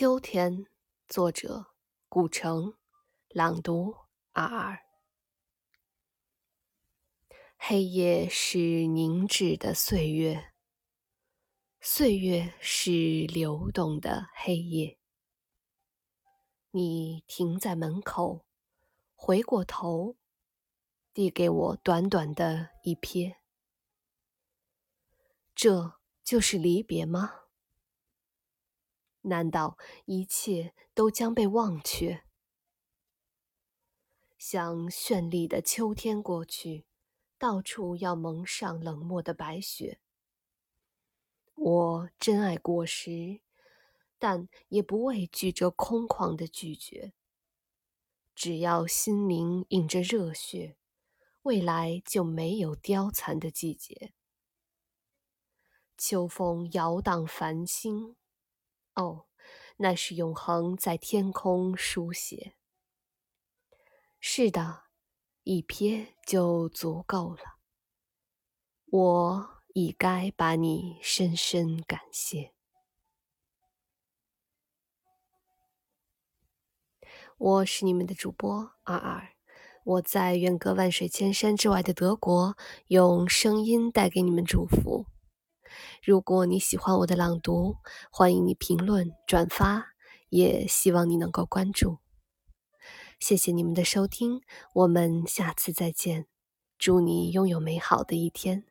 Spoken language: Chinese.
秋天，作者古城，朗读二二。黑夜是凝滞的岁月，岁月是流动的黑夜。你停在门口，回过头，递给我短短的一瞥。这就是离别吗？难道一切都将被忘却？像绚丽的秋天过去，到处要蒙上冷漠的白雪。我珍爱果实，但也不畏惧这空旷的拒绝。只要心灵引着热血，未来就没有凋残的季节。秋风摇荡繁星。哦，那是永恒在天空书写。是的，一瞥就足够了。我已该把你深深感谢。我是你们的主播二二，我在远隔万水千山之外的德国，用声音带给你们祝福。如果你喜欢我的朗读，欢迎你评论、转发，也希望你能够关注。谢谢你们的收听，我们下次再见。祝你拥有美好的一天。